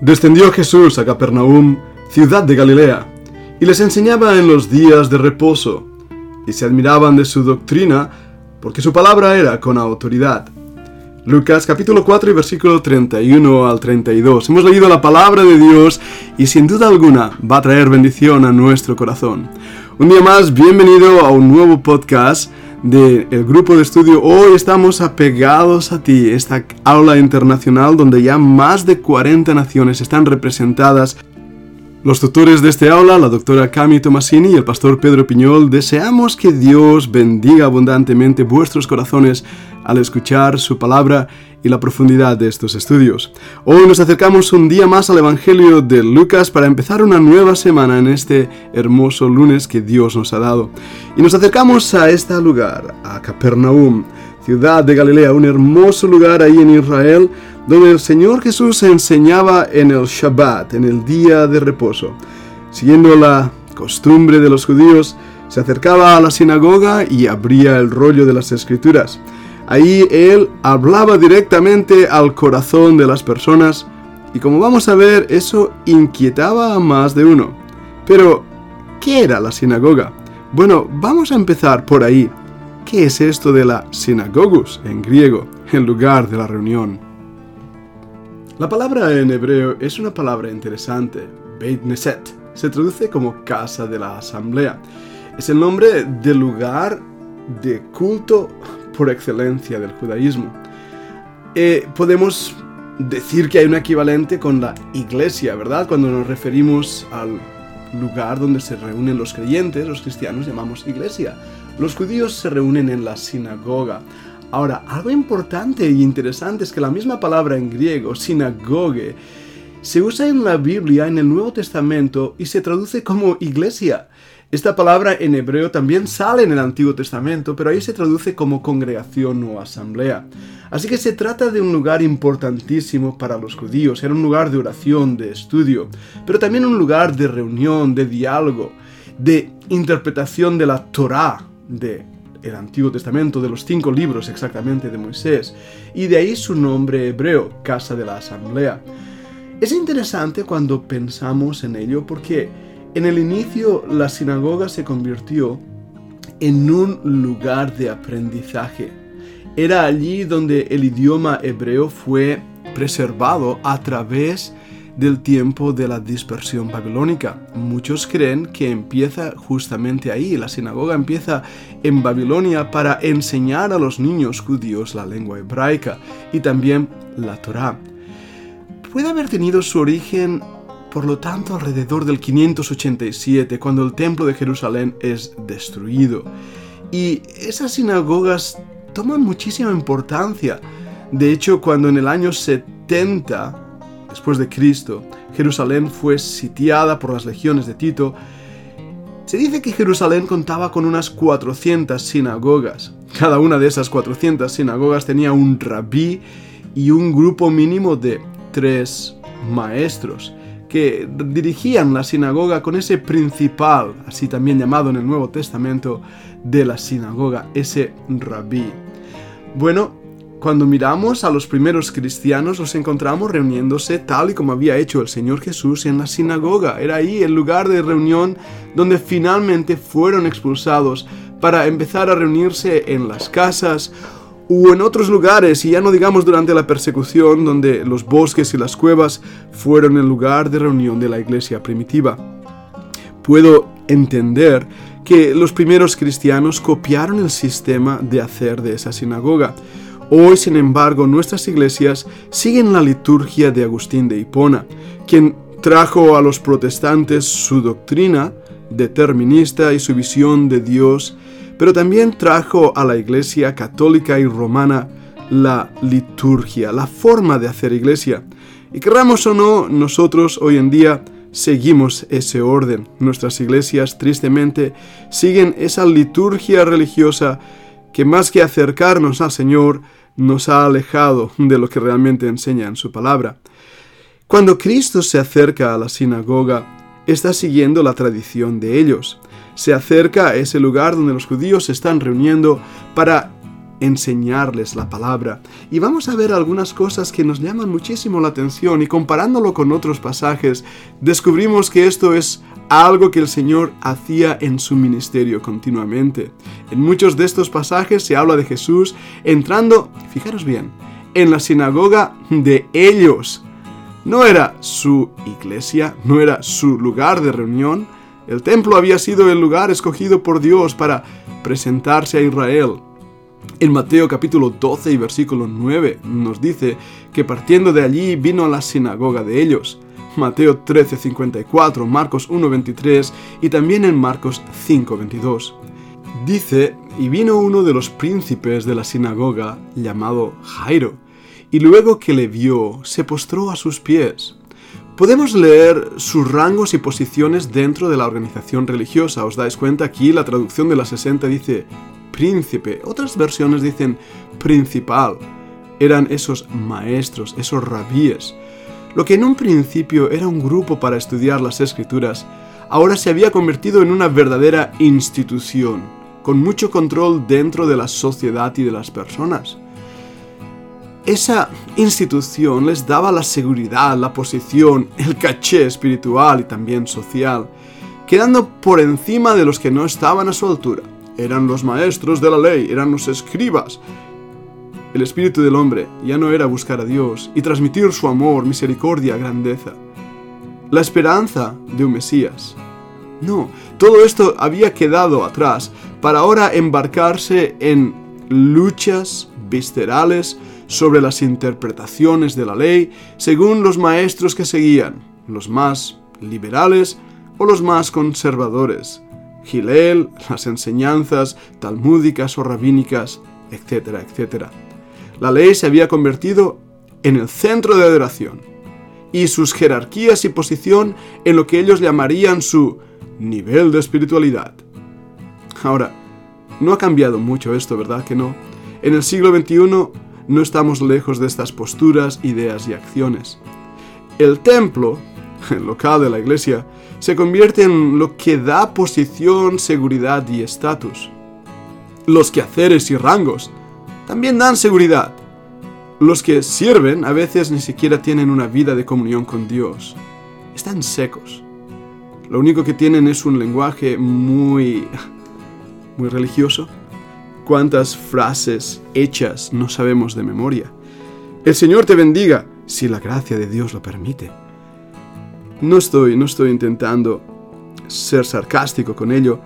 Descendió Jesús a Capernaum, ciudad de Galilea, y les enseñaba en los días de reposo, y se admiraban de su doctrina, porque su palabra era con autoridad. Lucas capítulo 4 y versículo 31 al 32. Hemos leído la palabra de Dios y sin duda alguna va a traer bendición a nuestro corazón. Un día más, bienvenido a un nuevo podcast del grupo de estudio. Hoy estamos apegados a ti, esta aula internacional donde ya más de 40 naciones están representadas. Los tutores de este aula, la doctora Cami Tomasini y el pastor Pedro Piñol, deseamos que Dios bendiga abundantemente vuestros corazones al escuchar su palabra y la profundidad de estos estudios. Hoy nos acercamos un día más al Evangelio de Lucas para empezar una nueva semana en este hermoso lunes que Dios nos ha dado. Y nos acercamos a este lugar, a Capernaum, ciudad de Galilea, un hermoso lugar ahí en Israel, donde el Señor Jesús enseñaba en el Shabbat, en el día de reposo. Siguiendo la costumbre de los judíos, se acercaba a la sinagoga y abría el rollo de las escrituras. Ahí él hablaba directamente al corazón de las personas y como vamos a ver, eso inquietaba a más de uno. Pero, ¿qué era la sinagoga? Bueno, vamos a empezar por ahí. ¿Qué es esto de la sinagogus en griego, el lugar de la reunión? La palabra en hebreo es una palabra interesante, Beit Neset. Se traduce como casa de la asamblea. Es el nombre del lugar de culto por excelencia del judaísmo. Eh, podemos decir que hay un equivalente con la iglesia, ¿verdad? Cuando nos referimos al lugar donde se reúnen los creyentes, los cristianos llamamos iglesia. Los judíos se reúnen en la sinagoga. Ahora, algo importante e interesante es que la misma palabra en griego, sinagoge, se usa en la Biblia, en el Nuevo Testamento, y se traduce como iglesia. Esta palabra en hebreo también sale en el Antiguo Testamento, pero ahí se traduce como congregación o asamblea. Así que se trata de un lugar importantísimo para los judíos, era un lugar de oración, de estudio, pero también un lugar de reunión, de diálogo, de interpretación de la Torá, de el Antiguo Testamento, de los cinco libros exactamente de Moisés, y de ahí su nombre hebreo, Casa de la Asamblea. Es interesante cuando pensamos en ello porque en el inicio la sinagoga se convirtió en un lugar de aprendizaje. Era allí donde el idioma hebreo fue preservado a través del tiempo de la dispersión babilónica. Muchos creen que empieza justamente ahí, la sinagoga empieza en Babilonia para enseñar a los niños judíos la lengua hebraica y también la Torá. Puede haber tenido su origen por lo tanto, alrededor del 587, cuando el templo de Jerusalén es destruido. Y esas sinagogas toman muchísima importancia. De hecho, cuando en el año 70 después de Cristo, Jerusalén fue sitiada por las legiones de Tito, se dice que Jerusalén contaba con unas 400 sinagogas. Cada una de esas 400 sinagogas tenía un rabí y un grupo mínimo de tres maestros que dirigían la sinagoga con ese principal, así también llamado en el Nuevo Testamento, de la sinagoga, ese rabí. Bueno, cuando miramos a los primeros cristianos los encontramos reuniéndose tal y como había hecho el Señor Jesús en la sinagoga. Era ahí el lugar de reunión donde finalmente fueron expulsados para empezar a reunirse en las casas o en otros lugares, y ya no digamos durante la persecución, donde los bosques y las cuevas fueron el lugar de reunión de la iglesia primitiva. Puedo entender que los primeros cristianos copiaron el sistema de hacer de esa sinagoga. Hoy, sin embargo, nuestras iglesias siguen la liturgia de Agustín de Hipona, quien trajo a los protestantes su doctrina determinista y su visión de Dios pero también trajo a la Iglesia católica y romana la liturgia, la forma de hacer iglesia. Y querramos o no, nosotros hoy en día seguimos ese orden. Nuestras iglesias tristemente siguen esa liturgia religiosa que más que acercarnos al Señor, nos ha alejado de lo que realmente enseña en su palabra. Cuando Cristo se acerca a la sinagoga, está siguiendo la tradición de ellos se acerca a ese lugar donde los judíos se están reuniendo para enseñarles la palabra. Y vamos a ver algunas cosas que nos llaman muchísimo la atención y comparándolo con otros pasajes, descubrimos que esto es algo que el Señor hacía en su ministerio continuamente. En muchos de estos pasajes se habla de Jesús entrando, fijaros bien, en la sinagoga de ellos. No era su iglesia, no era su lugar de reunión. El templo había sido el lugar escogido por Dios para presentarse a Israel. En Mateo capítulo 12 y versículo 9 nos dice que partiendo de allí vino a la sinagoga de ellos. Mateo 13:54, Marcos 1:23 y también en Marcos 5:22. Dice, y vino uno de los príncipes de la sinagoga llamado Jairo, y luego que le vio, se postró a sus pies. Podemos leer sus rangos y posiciones dentro de la organización religiosa. ¿Os dais cuenta? Aquí la traducción de la 60 dice príncipe, otras versiones dicen principal. Eran esos maestros, esos rabíes. Lo que en un principio era un grupo para estudiar las escrituras, ahora se había convertido en una verdadera institución, con mucho control dentro de la sociedad y de las personas. Esa institución les daba la seguridad, la posición, el caché espiritual y también social, quedando por encima de los que no estaban a su altura. Eran los maestros de la ley, eran los escribas. El espíritu del hombre ya no era buscar a Dios y transmitir su amor, misericordia, grandeza. La esperanza de un Mesías. No, todo esto había quedado atrás para ahora embarcarse en luchas viscerales sobre las interpretaciones de la ley según los maestros que seguían, los más liberales o los más conservadores. Gilel, las enseñanzas talmúdicas o rabínicas, etcétera, etcétera. La ley se había convertido en el centro de adoración y sus jerarquías y posición en lo que ellos llamarían su nivel de espiritualidad. Ahora, no ha cambiado mucho esto, ¿verdad que no? En el siglo XXI no estamos lejos de estas posturas, ideas y acciones. El templo, local de la iglesia, se convierte en lo que da posición, seguridad y estatus. Los quehaceres y rangos también dan seguridad. Los que sirven a veces ni siquiera tienen una vida de comunión con Dios. Están secos. Lo único que tienen es un lenguaje muy muy religioso cuántas frases hechas no sabemos de memoria. El Señor te bendiga si la gracia de Dios lo permite. No estoy, no estoy intentando ser sarcástico con ello,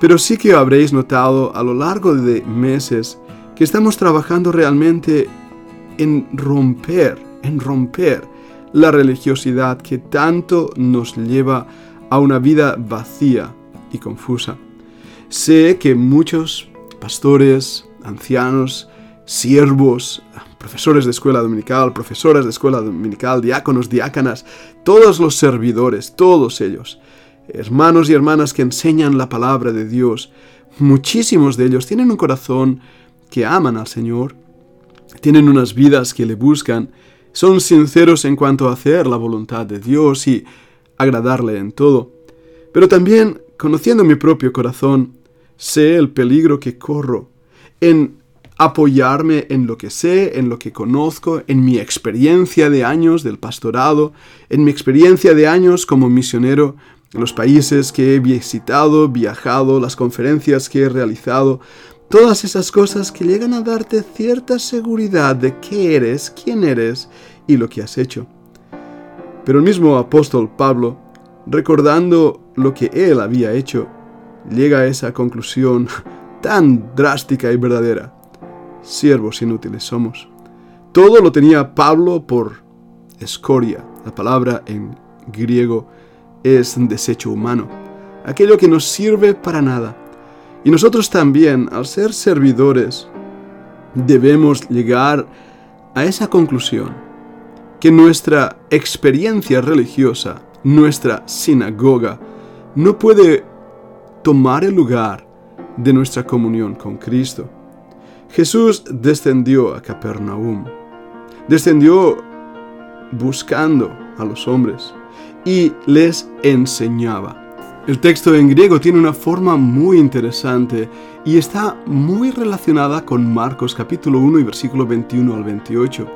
pero sí que habréis notado a lo largo de meses que estamos trabajando realmente en romper, en romper la religiosidad que tanto nos lleva a una vida vacía y confusa. Sé que muchos pastores, ancianos, siervos, profesores de escuela dominical, profesoras de escuela dominical, diáconos, diácanas, todos los servidores, todos ellos, hermanos y hermanas que enseñan la palabra de Dios, muchísimos de ellos tienen un corazón que aman al Señor, tienen unas vidas que le buscan, son sinceros en cuanto a hacer la voluntad de Dios y agradarle en todo. Pero también, conociendo mi propio corazón, sé el peligro que corro en apoyarme en lo que sé, en lo que conozco, en mi experiencia de años del pastorado, en mi experiencia de años como misionero en los países que he visitado, viajado, las conferencias que he realizado, todas esas cosas que llegan a darte cierta seguridad de qué eres, quién eres y lo que has hecho. Pero el mismo apóstol Pablo, recordando lo que él había hecho, llega a esa conclusión tan drástica y verdadera. Siervos inútiles somos. Todo lo tenía Pablo por escoria. La palabra en griego es desecho humano. Aquello que no sirve para nada. Y nosotros también, al ser servidores, debemos llegar a esa conclusión. Que nuestra experiencia religiosa, nuestra sinagoga, no puede tomar el lugar de nuestra comunión con Cristo. Jesús descendió a Capernaum, descendió buscando a los hombres y les enseñaba. El texto en griego tiene una forma muy interesante y está muy relacionada con Marcos capítulo 1 y versículo 21 al 28.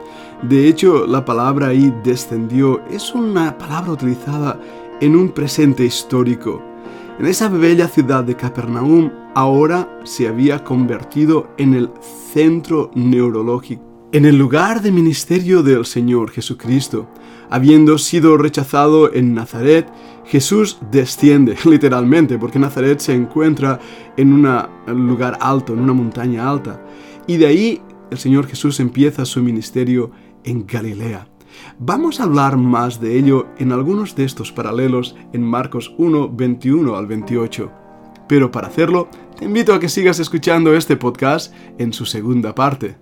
De hecho, la palabra ahí descendió es una palabra utilizada en un presente histórico. En esa bella ciudad de Capernaum ahora se había convertido en el centro neurológico en el lugar de ministerio del Señor Jesucristo. Habiendo sido rechazado en Nazaret, Jesús desciende, literalmente, porque Nazaret se encuentra en un lugar alto, en una montaña alta. Y de ahí el Señor Jesús empieza su ministerio en Galilea. Vamos a hablar más de ello en algunos de estos paralelos en Marcos 1, 21 al 28. Pero para hacerlo, te invito a que sigas escuchando este podcast en su segunda parte.